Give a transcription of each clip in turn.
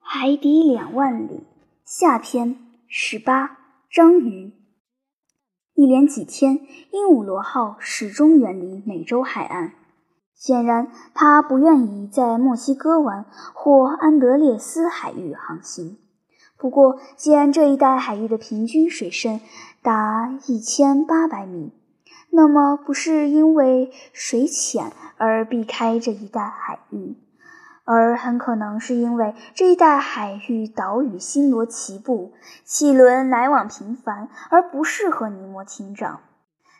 海底两万里下篇十八章鱼。一连几天，鹦鹉螺号始终远离美洲海岸。显然，它不愿意在墨西哥湾或安德烈斯海域航行。不过，既然这一带海域的平均水深达一千八百米，那么不是因为水浅而避开这一带海域。而很可能是因为这一带海域岛屿星罗棋布，汽轮来往频繁，而不适合尼摩艇长。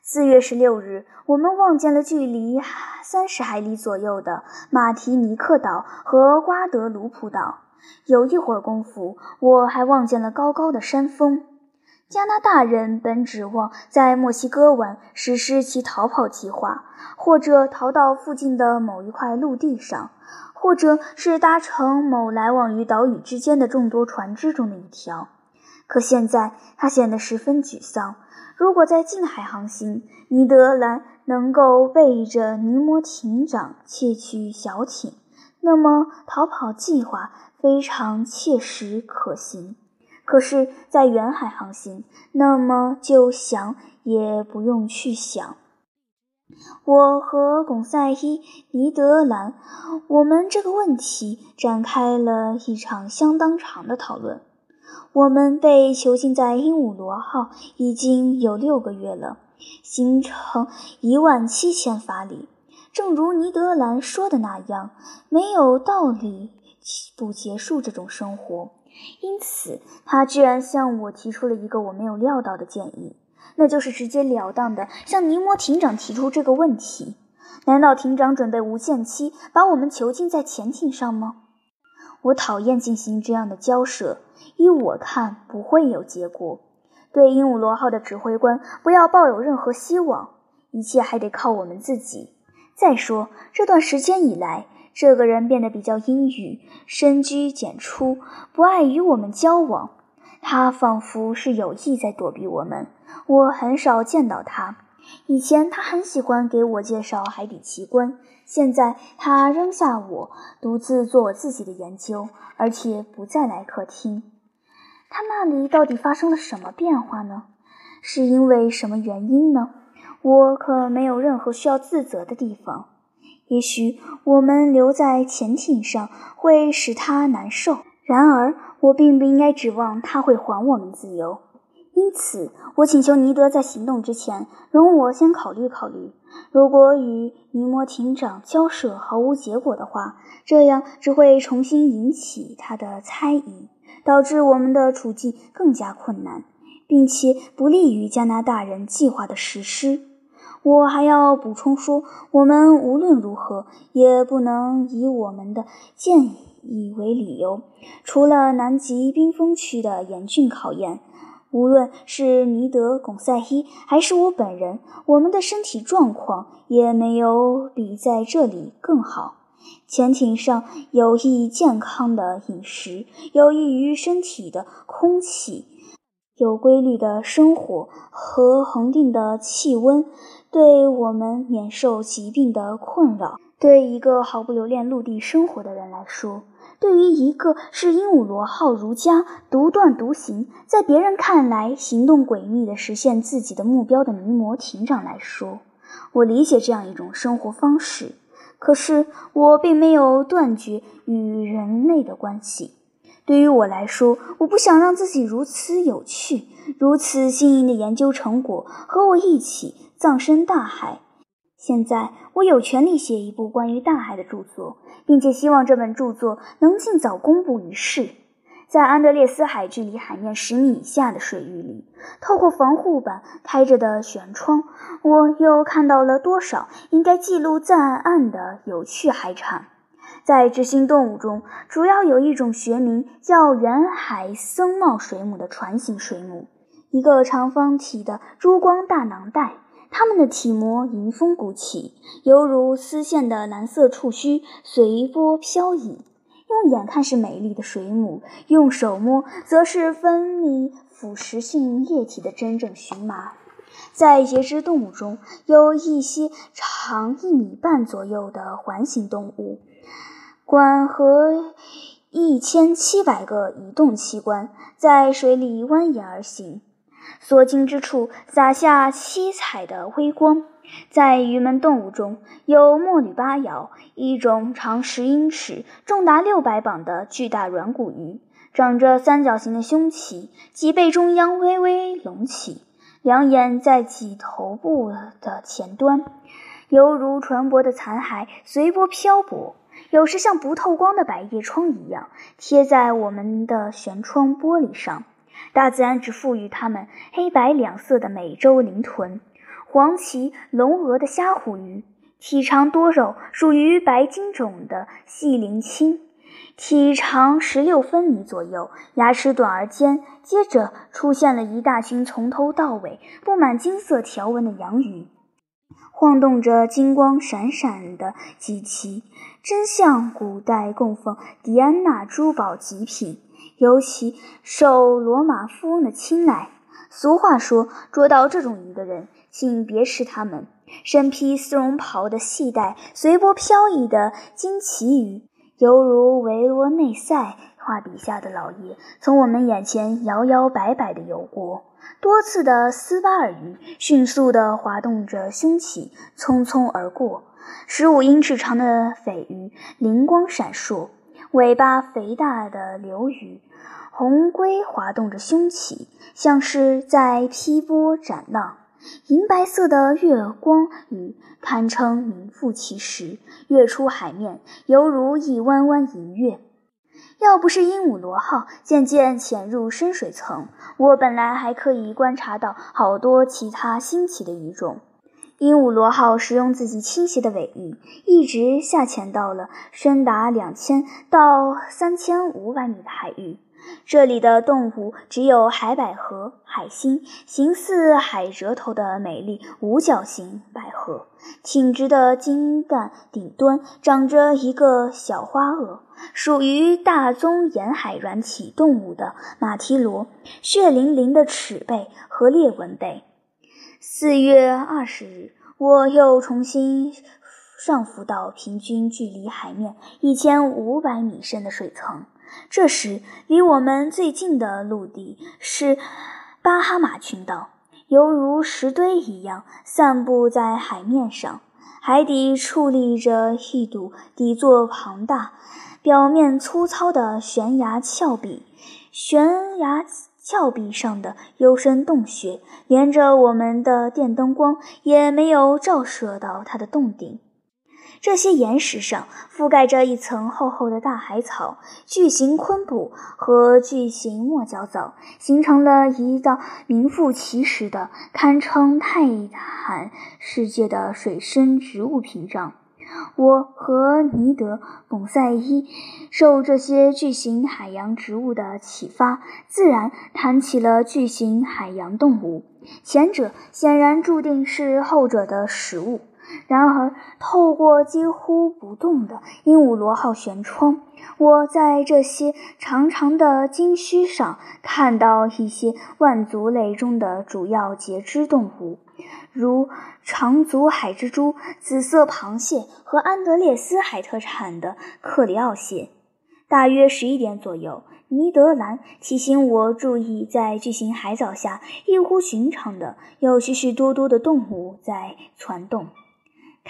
四月十六日，我们望见了距离三十海里左右的马提尼克岛和瓜德卢普岛。有一会儿功夫，我还望见了高高的山峰。加拿大人本指望在墨西哥湾实施其逃跑计划，或者逃到附近的某一块陆地上。或者是搭乘某来往于岛屿之间的众多船只中的一条，可现在他显得十分沮丧。如果在近海航行，尼德兰能够背着尼摩艇长窃取小艇，那么逃跑计划非常切实可行；可是，在远海航行，那么就想也不用去想。我和巩赛伊·尼德兰，我们这个问题展开了一场相当长的讨论。我们被囚禁在鹦鹉螺号已经有六个月了，行程一万七千法里。正如尼德兰说的那样，没有道理不结束这种生活。因此，他居然向我提出了一个我没有料到的建议。那就是直截了当的向尼摩艇长提出这个问题：难道艇长准备无限期把我们囚禁在潜艇上吗？我讨厌进行这样的交涉，依我看不会有结果。对鹦鹉螺号的指挥官，不要抱有任何希望，一切还得靠我们自己。再说，这段时间以来，这个人变得比较阴郁，深居简出，不爱与我们交往。他仿佛是有意在躲避我们。我很少见到他。以前他很喜欢给我介绍海底奇观，现在他扔下我，独自做我自己的研究，而且不再来客厅。他那里到底发生了什么变化呢？是因为什么原因呢？我可没有任何需要自责的地方。也许我们留在潜艇上会使他难受，然而我并不应该指望他会还我们自由。因此，我请求尼德在行动之前，容我先考虑考虑。如果与尼摩艇长交涉毫无结果的话，这样只会重新引起他的猜疑，导致我们的处境更加困难，并且不利于加拿大人计划的实施。我还要补充说，我们无论如何也不能以我们的建议为理由，除了南极冰封区的严峻考验。无论是尼德·巩塞伊还是我本人，我们的身体状况也没有比在这里更好。潜艇上有益健康的饮食，有益于身体的空气，有规律的生活和恒定的气温，对我们免受疾病的困扰。对一个毫不留恋陆地生活的人来说。对于一个视鹦鹉螺号如家、独断独行，在别人看来行动诡秘地实现自己的目标的尼摩艇长来说，我理解这样一种生活方式。可是我并没有断绝与人类的关系。对于我来说，我不想让自己如此有趣、如此新颖的研究成果和我一起葬身大海。现在我有权利写一部关于大海的著作，并且希望这本著作能尽早公布于世。在安德烈斯海距离海面十米以下的水域里，透过防护板开着的舷窗，我又看到了多少应该记录在案的有趣海产。在执行动物中，主要有一种学名叫远海僧帽水母的船形水母，一个长方体的珠光大囊袋。它们的体模迎风鼓起，犹如丝线的蓝色触须随波飘逸。用眼看是美丽的水母，用手摸则是分泌腐蚀性液体的真正荨麻。在节肢动物中，有一些长一米半左右的环形动物，管和一千七百个移动器官在水里蜿蜒而行，所经之处洒下七彩的微光。在鱼门动物中有墨女巴鳐，一种长十英尺、重达六百磅的巨大软骨鱼，长着三角形的胸鳍，脊背中央微微隆起，两眼在脊头部的前端，犹如船舶的残骸随波漂泊，有时像不透光的百叶窗一样贴在我们的舷窗玻璃上。大自然只赋予它们黑白两色的美洲鳞豚。黄鳍龙额的虾虎鱼，体长多肉，属于白金种的细鳞青，体长十六分米左右，牙齿短而尖。接着出现了一大群从头到尾布满金色条纹的洋鱼，晃动着金光闪闪的脊鳍，真像古代供奉狄安娜珠宝极品，尤其受罗马富翁的青睐。俗话说，捉到这种鱼的人。请别吃它们。身披丝绒袍的细带随波飘逸的金旗鱼，犹如维罗内塞画笔下的老爷，从我们眼前摇摇摆摆地游过。多次的斯巴尔鱼迅速地滑动着胸鳍，匆匆而过。十五英尺长的鲱鱼灵光闪烁，尾巴肥大的流鱼红龟滑动着胸鳍，像是在劈波斩浪。银白色的月光鱼堪称名副其实，跃出海面，犹如一弯弯银月。要不是鹦鹉螺号渐渐潜入深水层，我本来还可以观察到好多其他新奇的鱼种。鹦鹉螺号使用自己倾斜的尾翼，一直下潜到了深达两千到三千五百米的海域。这里的动物只有海百合、海星，形似海蜇头的美丽五角形百合，挺直的茎干顶端长着一个小花萼，属于大宗沿海软体动物的马蹄螺，血淋淋的齿背和裂纹背。四月二十日，我又重新上浮到平均距离海面一千五百米深的水层。这时，离我们最近的陆地是巴哈马群岛，犹如石堆一样散布在海面上。海底矗立着一堵底座庞大、表面粗糙的悬崖峭壁，悬崖峭壁上的幽深洞穴，连着我们的电灯光也没有照射到它的洞顶。这些岩石上覆盖着一层厚厚的大海草，巨型昆布和巨型墨角藻形成了一道名副其实的、堪称泰坦世界的水生植物屏障。我和尼德·蒙塞伊受这些巨型海洋植物的启发，自然谈起了巨型海洋动物。前者显然注定是后者的食物。然而，透过几乎不动的鹦鹉螺号舷窗，我在这些长长的鲸须上看到一些腕足类中的主要节肢动物，如长足海蜘蛛、紫色螃蟹和安德烈斯海特产的克里奥蟹。大约十一点左右，尼德兰提醒我注意，在巨型海藻下异乎寻常的有许许多多的动物在攒动。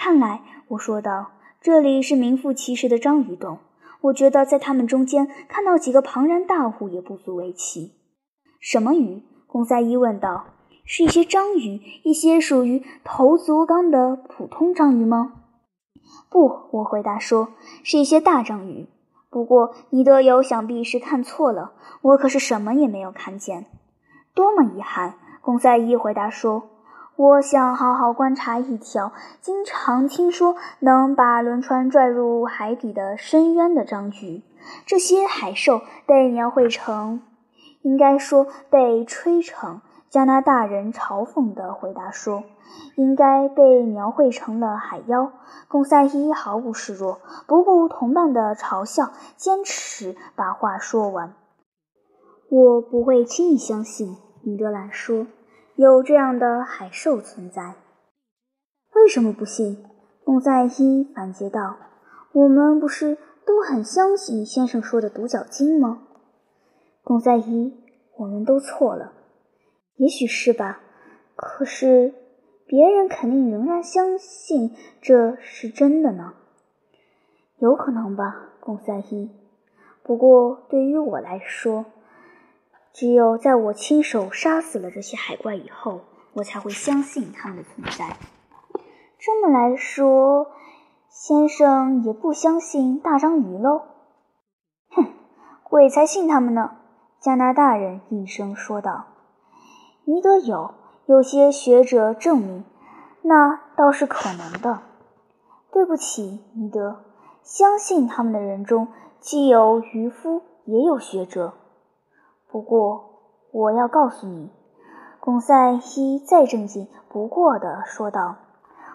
看来，我说道，这里是名副其实的章鱼洞。我觉得在它们中间看到几个庞然大物也不足为奇。什么鱼？贡赛一问道。是一些章鱼，一些属于头足纲的普通章鱼吗？不，我回答说，是一些大章鱼。不过，尼德友想必是看错了，我可是什么也没有看见。多么遗憾！贡赛一回答说。我想好好观察一条经常听说能把轮船拽入海底的深渊的章鱼。这些海兽被描绘成，应该说被吹成。加拿大人嘲讽地回答说：“应该被描绘成了海妖。”贡赛伊毫不示弱，不顾同伴的嘲笑，坚持把话说完。我不会轻易相信，米德兰说。有这样的海兽存在，为什么不信？贡赛伊反诘道：“我们不是都很相信先生说的独角鲸吗？贡赛伊，我们都错了。也许是吧，可是别人肯定仍然相信这是真的呢。有可能吧，贡赛伊。不过对于我来说，只有在我亲手杀死了这些海怪以后，我才会相信他们的存在。这么来说，先生也不相信大章鱼喽？哼，鬼才信他们呢！加拿大人应声说道。尼德有，有些学者证明，那倒是可能的。对不起，尼德，相信他们的人中既有渔夫，也有学者。不过，我要告诉你，贡赛伊再正经不过的说道。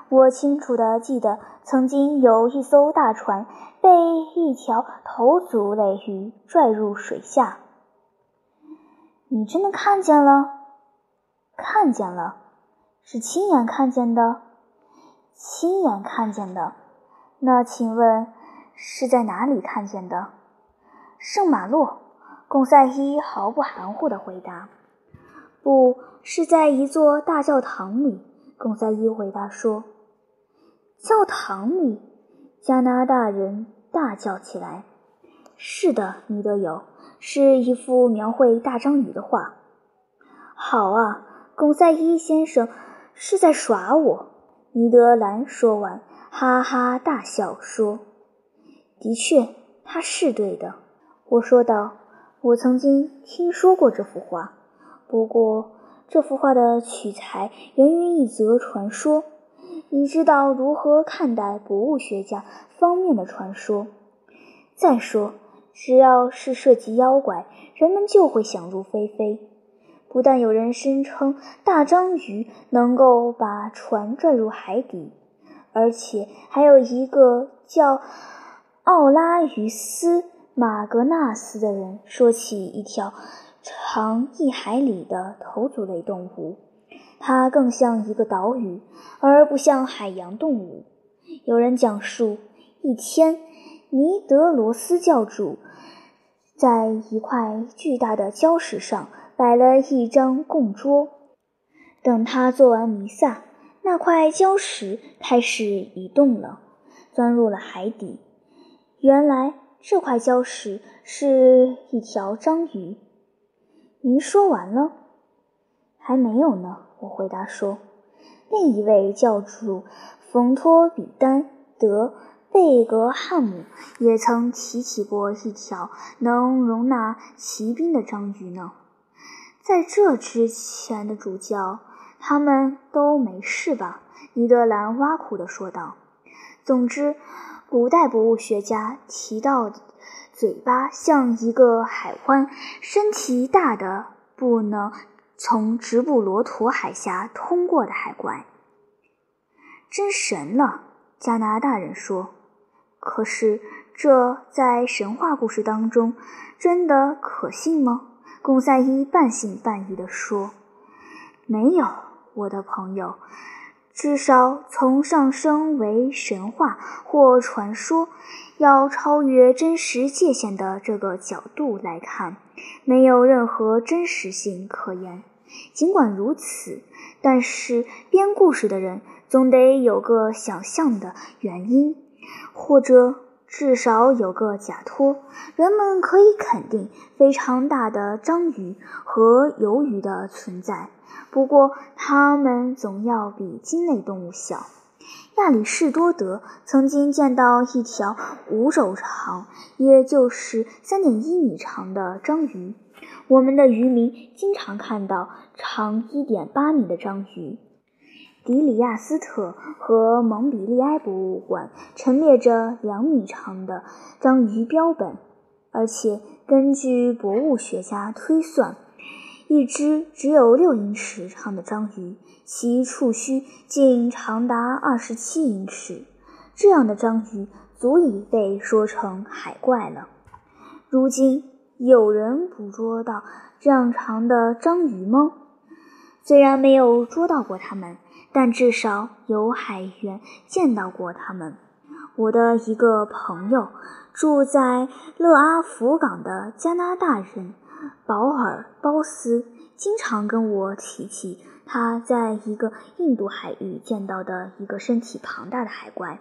我清楚的记得，曾经有一艘大船被一条头足类鱼拽入水下。你真的看见了？看见了，是亲眼看见的。亲眼看见的。那请问是在哪里看见的？圣马洛。贡赛伊毫不含糊地回答：“不是在一座大教堂里。”贡赛伊回答说。教堂里，加拿大人大叫起来：“是的，尼德友，是一幅描绘大章鱼的画。”好啊，贡赛伊先生是在耍我。”尼德兰说完，哈哈大笑说：“的确，他是对的。”我说道：“我曾经听说过这幅画，不过这幅画的取材源于一则传说。”你知道如何看待博物学家方面的传说？再说，只要是涉及妖怪，人们就会想入非非。不但有人声称大章鱼能够把船拽入海底，而且还有一个叫奥拉于斯·马格纳斯的人说起一条长一海里的头足类动物。它更像一个岛屿，而不像海洋动物。有人讲述，一天，尼德罗斯教主在一块巨大的礁石上摆了一张供桌。等他做完弥撒，那块礁石开始移动了，钻入了海底。原来这块礁石是一条章鱼。您说完了？还没有呢。我回答说：“另一位教主冯托比丹·德贝格汉姆也曾提起过一条能容纳骑兵的章鱼呢。在这之前的主教，他们都没事吧？”尼德兰挖苦地说道。“总之，古代博物学家提到，嘴巴像一个海湾，身体大的不能。”从直布罗陀海峡通过的海怪，真神了！加拿大人说。可是这在神话故事当中真的可信吗？贡赛伊半信半疑地说：“没有，我的朋友。至少从上升为神话或传说，要超越真实界限的这个角度来看，没有任何真实性可言。”尽管如此，但是编故事的人总得有个想象的原因，或者至少有个假托。人们可以肯定非常大的章鱼和鱿鱼的存在，不过它们总要比鲸类动物小。亚里士多德曾经见到一条五肘长，也就是三点一米长的章鱼。我们的渔民经常看到长一点八米的章鱼。迪里亚斯特和蒙彼利埃博物馆陈列着两米长的章鱼标本，而且根据博物学家推算，一只只有六英尺长的章鱼，其触须竟长达二十七英尺。这样的章鱼足以被说成海怪了。如今。有人捕捉到这样长的章鱼吗？虽然没有捉到过它们，但至少有海员见到过它们。我的一个朋友住在勒阿弗港的加拿大人保尔·鲍斯经常跟我提起他在一个印度海域见到的一个身体庞大的海怪。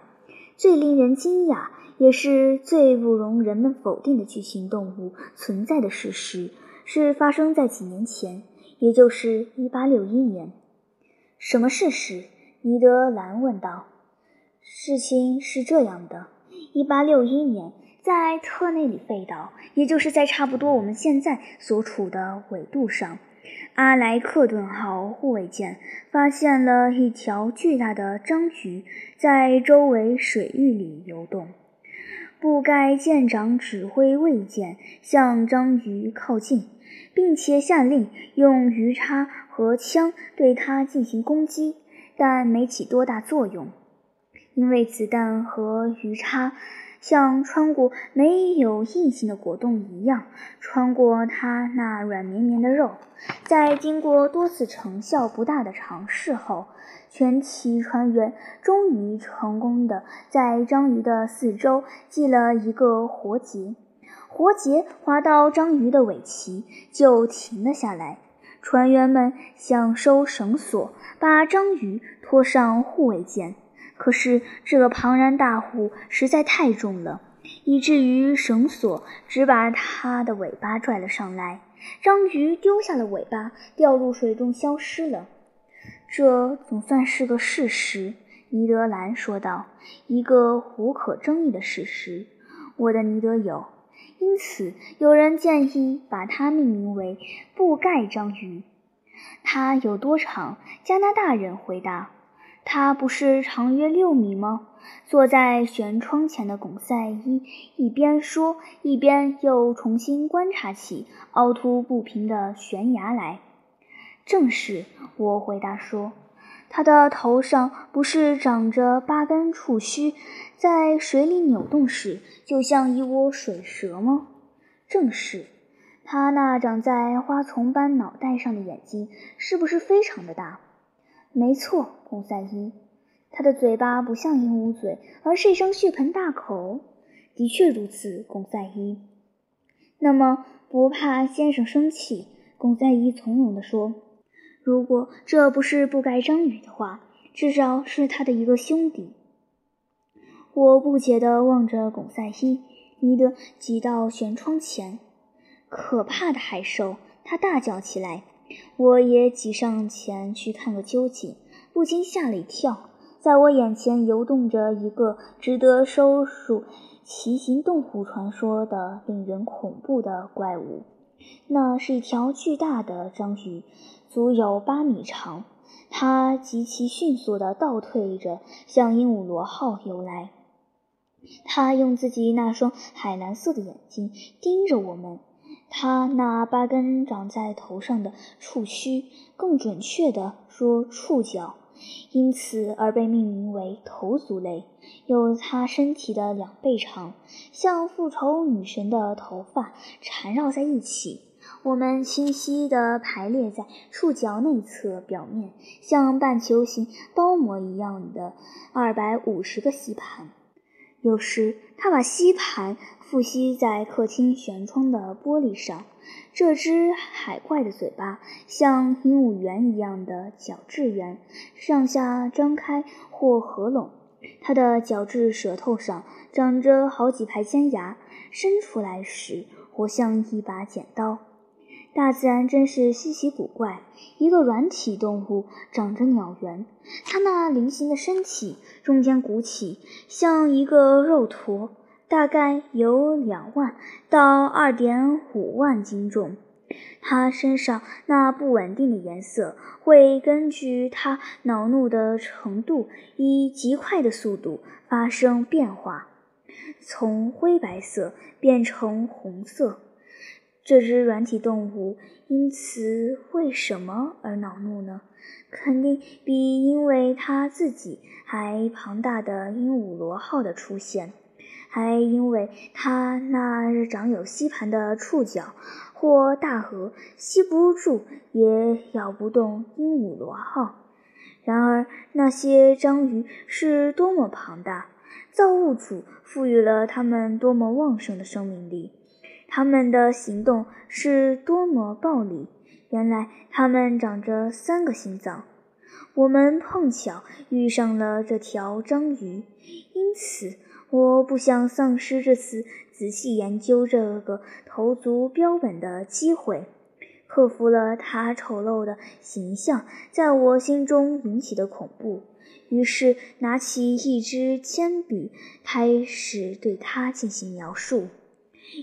最令人惊讶，也是最不容人们否定的巨型动物存在的事实，是发生在几年前，也就是1861年。什么事实？尼德兰问道。事情是这样的：1861年。在特内里费岛，也就是在差不多我们现在所处的纬度上，阿莱克顿号护卫舰发现了一条巨大的章鱼在周围水域里游动。布盖舰长指挥卫舰向章鱼靠近，并且下令用鱼叉和枪对它进行攻击，但没起多大作用，因为子弹和鱼叉。像穿过没有硬性的果冻一样，穿过它那软绵绵的肉。在经过多次成效不大的尝试后，全体船员终于成功的在章鱼的四周系了一个活结。活结划到章鱼的尾鳍，就停了下来。船员们想收绳索，把章鱼拖上护卫舰。可是这个庞然大物实在太重了，以至于绳索只把它的尾巴拽了上来。章鱼丢下了尾巴，掉入水中消失了。这总算是个事实，尼德兰说道，“一个无可争议的事实，我的尼德友。因此，有人建议把它命名为布盖章鱼。它有多长？”加拿大人回答。它不是长约六米吗？坐在舷窗前的巩赛伊一边说，一边又重新观察起凹凸不平的悬崖来。正是，我回答说，它的头上不是长着八根触须，在水里扭动时就像一窝水蛇吗？正是，它那长在花丛般脑袋上的眼睛是不是非常的大？没错，贡赛伊，他的嘴巴不像鹦鹉嘴，而是一张血盆大口。的确如此，贡赛伊。那么不怕先生生气？贡赛伊从容地说：“如果这不是不该章鱼的话，至少是他的一个兄弟。”我不解地望着巩赛伊，尼德挤到舷窗前。可怕的海兽！他大叫起来。我也挤上前去看个究竟，不禁吓了一跳。在我眼前游动着一个值得收入奇形动物传说的令人恐怖的怪物。那是一条巨大的章鱼，足有八米长。它极其迅速地倒退着向鹦鹉螺号游来。它用自己那双海蓝色的眼睛盯着我们。它那八根长在头上的触须，更准确地说触角，因此而被命名为头足类，有它身体的两倍长，像复仇女神的头发缠绕在一起。我们清晰地排列在触角内侧表面，像半球形包膜一样的二百五十个吸盘。有时，他把吸盘。复吸在客厅舷窗的玻璃上，这只海怪的嘴巴像鹦鹉圆一样的角质圆，上下张开或合拢。它的角质舌头上长着好几排尖牙，伸出来时活像一把剪刀。大自然真是稀奇古怪，一个软体动物长着鸟圆，它那菱形的身体中间鼓起，像一个肉坨。大概有两万到二点五万斤重。它身上那不稳定的颜色会根据它恼怒的程度，以极快的速度发生变化，从灰白色变成红色。这只软体动物因此为什么而恼怒呢？肯定比因为它自己还庞大的鹦鹉螺号的出现。还因为它那长有吸盘的触角或大颌吸不住也咬不动鹦鹉螺号。然而那些章鱼是多么庞大！造物主赋予了它们多么旺盛的生命力，他们的行动是多么暴力。原来他们长着三个心脏。我们碰巧遇上了这条章鱼，因此我不想丧失这次仔细研究这个头足标本的机会。克服了它丑陋的形象在我心中引起的恐怖，于是拿起一支铅笔，开始对它进行描述。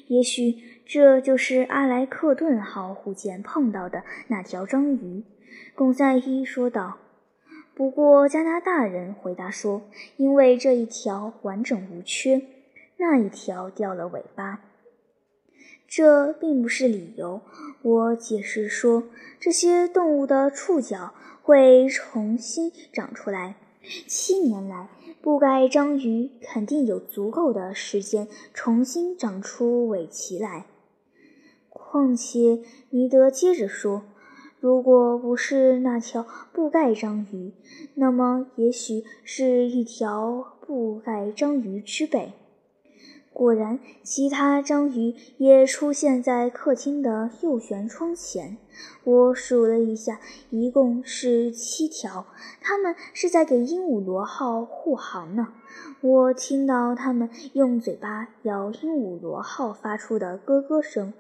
也许这就是阿莱克顿号护舰碰到的那条章鱼，贡赛伊说道。不过加拿大人回答说，因为这一条完整无缺，那一条掉了尾巴。这并不是理由，我解释说，这些动物的触角会重新长出来。七年来，布盖章鱼肯定有足够的时间重新长出尾鳍来。况且，尼德接着说，如果不是那条布盖章鱼，那么也许是一条布盖章鱼之辈。果然，其他章鱼也出现在客厅的右舷窗前。我数了一下，一共是七条。它们是在给鹦鹉螺号护航呢。我听到它们用嘴巴咬鹦鹉螺号发出的咯咯声。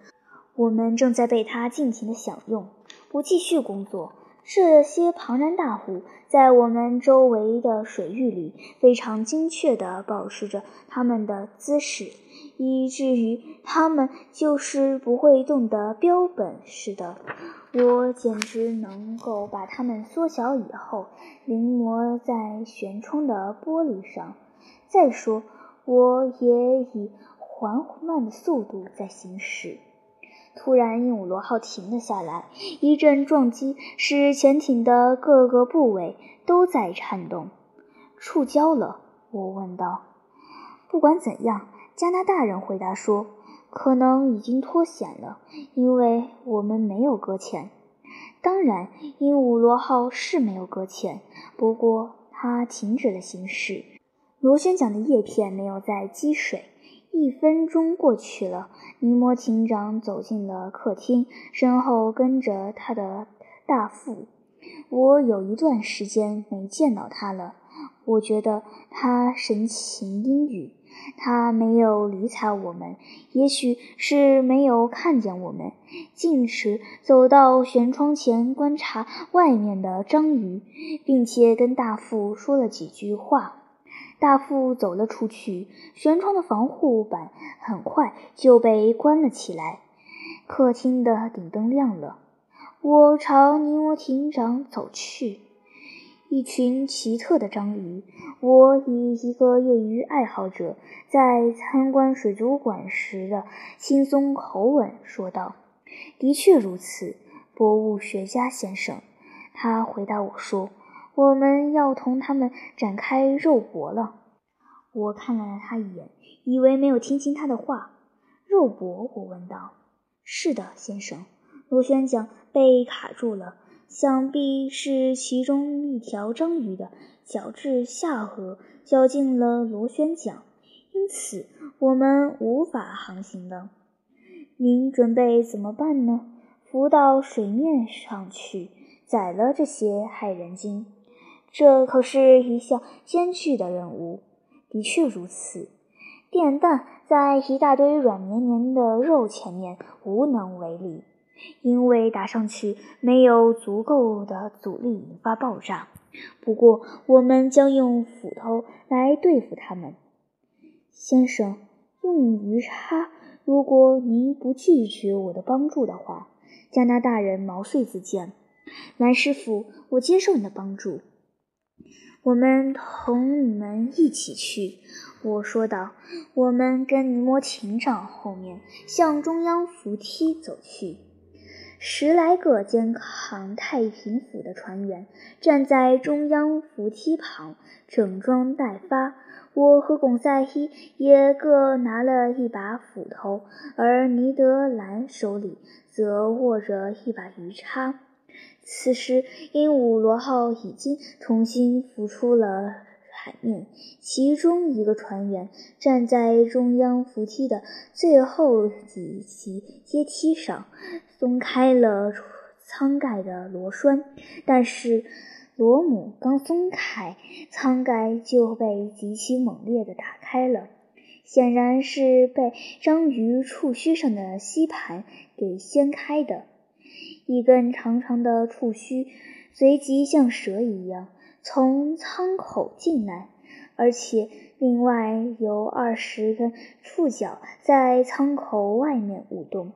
我们正在被它尽情地享用，不继续工作。这些庞然大物在我们周围的水域里非常精确地保持着它们的姿势，以至于它们就是不会动的标本似的。我简直能够把它们缩小以后临摹在舷窗的玻璃上。再说，我也以缓慢的速度在行驶。突然，鹦鹉螺号停了下来，一阵撞击使潜艇的各个部位都在颤动。触礁了？我问道。不管怎样，加拿大人回答说，可能已经脱险了，因为我们没有搁浅。当然，鹦鹉螺号是没有搁浅，不过它停止了行驶。螺旋桨的叶片没有再积水。一分钟过去了，尼摩艇长走进了客厅，身后跟着他的大副。我有一段时间没见到他了，我觉得他神情阴郁。他没有理睬我们，也许是没有看见我们，径直走到舷窗前观察外面的章鱼，并且跟大副说了几句话。大副走了出去，舷窗的防护板很快就被关了起来。客厅的顶灯亮了，我朝尼摩艇长走去。一群奇特的章鱼，我以一个业余爱好者在参观水族馆时的轻松口吻说道：“的确如此，博物学家先生。”他回答我说。我们要同他们展开肉搏了。我看了他一眼，以为没有听清他的话。肉搏？我问道。是的，先生。螺旋桨被卡住了，想必是其中一条章鱼的角质下颌绞进了螺旋桨，因此我们无法航行了。您准备怎么办呢？浮到水面上去，宰了这些害人精？这可是一项艰巨的任务。的确如此，电弹在一大堆软绵绵的肉前面无能为力，因为打上去没有足够的阻力引发爆炸。不过，我们将用斧头来对付他们，先生。用鱼叉，如果您不拒绝我的帮助的话。加拿大人毛遂自荐。蓝师傅，我接受你的帮助。我们同你们一起去，我说道。我们跟尼摩艇长后面向中央扶梯走去。十来个肩扛太平斧的船员站在中央扶梯旁，整装待发。我和巩赛伊也各拿了一把斧头，而尼德兰手里则握着一把鱼叉。此时，鹦鹉螺号已经重新浮出了海面，其中一个船员站在中央扶梯的最后几级阶梯上，松开了舱盖的螺栓。但是螺母刚松开，舱盖就被极其猛烈地打开了，显然是被章鱼触须上的吸盘给掀开的。一根长长的触须随即像蛇一样。从舱口进来，而且另外有二十根触角在舱口外面舞动。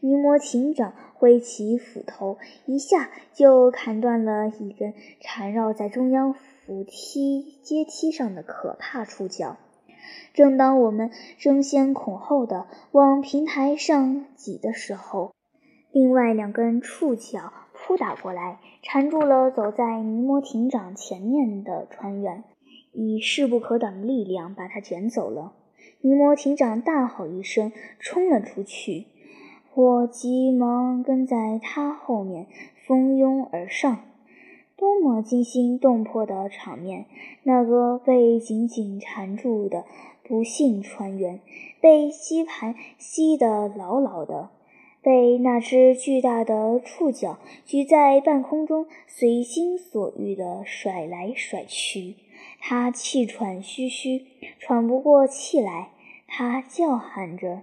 尼摩艇长挥起斧头，一下就砍断了一根缠绕在中央扶梯阶梯上的可怕触角。正当我们争先恐后的往平台上挤的时候，另外两根触角。扑打过来，缠住了走在尼摩艇长前面的船员，以势不可挡的力量把他卷走了。尼摩艇长大吼一声，冲了出去，我急忙跟在他后面，蜂拥而上。多么惊心动魄的场面！那个被紧紧缠住的不幸船员，被吸盘吸得牢牢的。被那只巨大的触角举在半空中，随心所欲地甩来甩去。他气喘吁吁，喘不过气来。他叫喊着：“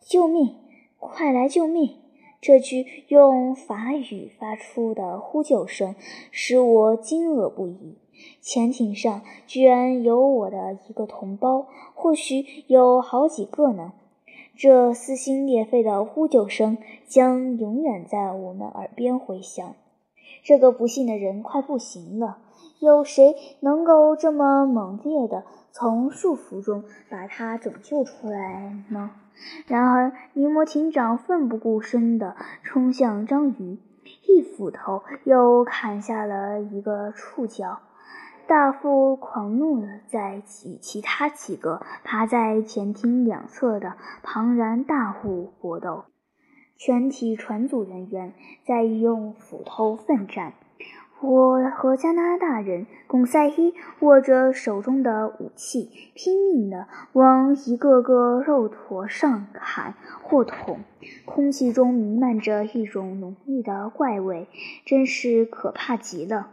救命！快来救命！”这句用法语发出的呼救声使我惊愕不已。潜艇上居然有我的一个同胞，或许有好几个呢。这撕心裂肺的呼救声将永远在我们耳边回响。这个不幸的人快不行了，有谁能够这么猛烈地从束缚中把他拯救出来呢？然而，尼摩艇长奋不顾身地冲向章鱼，一斧头又砍下了一个触角。大副狂怒地在与其他几个趴在潜艇两侧的庞然大物搏斗，全体船组人员在用斧头奋战。我和加拿大人贡赛伊握着手中的武器，拼命地往一个个肉坨上砍或捅，空气中弥漫着一种浓郁的怪味，真是可怕极了。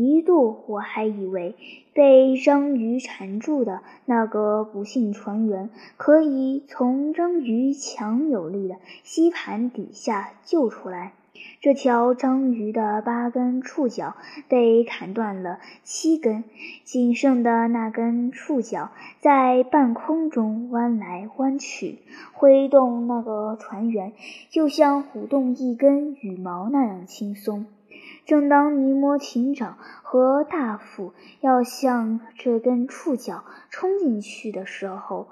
一度我还以为被章鱼缠住的那个不幸船员可以从章鱼强有力的吸盘底下救出来。这条章鱼的八根触角被砍断了七根，仅剩的那根触角在半空中弯来弯去，挥动那个船员，就像舞动一根羽毛那样轻松。正当尼摩艇长和大副要向这根触角冲进去的时候，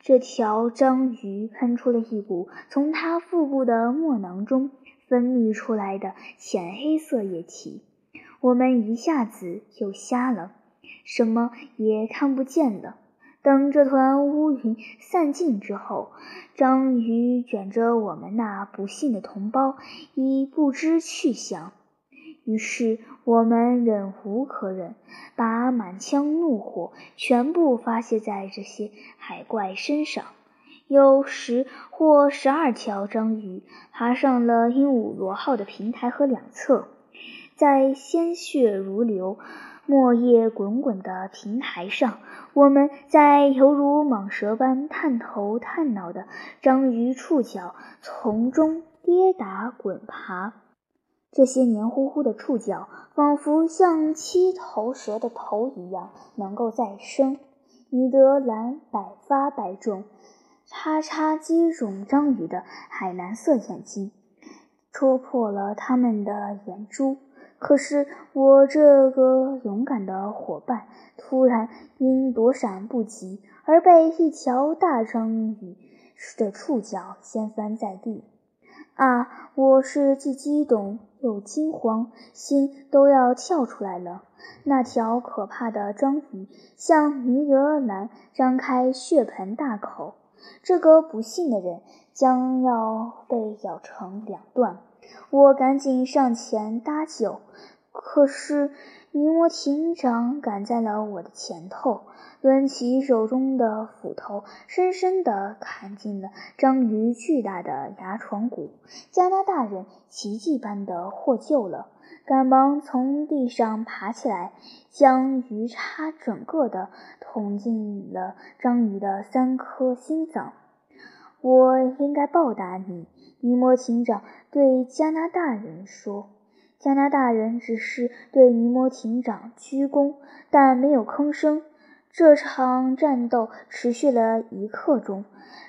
这条章鱼喷出了一股从它腹部的墨囊中分泌出来的浅黑色液体。我们一下子就瞎了，什么也看不见了。等这团乌云散尽之后，章鱼卷着我们那不幸的同胞已不知去向。于是我们忍无可忍，把满腔怒火全部发泄在这些海怪身上。有十或十二条章鱼爬上了鹦鹉螺号的平台和两侧，在鲜血如流、墨液滚滚的平台上，我们在犹如蟒蛇般探头探脑的章鱼触角从中跌打滚爬。这些黏糊糊的触角，仿佛像七头蛇的头一样能够再生。尼德兰百发百中，叉叉击中章鱼的海蓝色眼睛，戳破了它们的眼珠。可是我这个勇敢的伙伴，突然因躲闪不及而被一条大章鱼的触角掀翻在地。啊！我是既激动又惊慌，心都要跳出来了。那条可怕的章鱼向尼德兰张开血盆大口，这个不幸的人将要被咬成两段。我赶紧上前搭救，可是尼摩艇长赶在了我的前头，抡起手中的斧头，深深地砍进了章鱼巨大的牙床骨。加拿大人奇迹般的获救了，赶忙从地上爬起来，将鱼叉整个的捅进了章鱼的三颗心脏。我应该报答你，尼摩艇长对加拿大人说。加拿大人只是对尼摩艇长鞠躬，但没有吭声。这场战斗持续了一刻钟，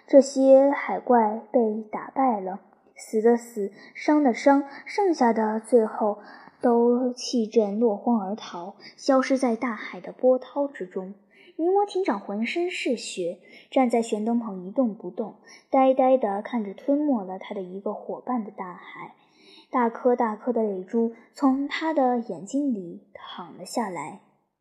这些海怪被打败了，死的死，伤的伤，剩下的最后都弃阵落荒而逃，消失在大海的波涛之中。尼摩艇长浑身是血，站在悬灯旁一动不动，呆呆地看着吞没了他的一个伙伴的大海。大颗大颗的泪珠从他的眼睛里淌了下来。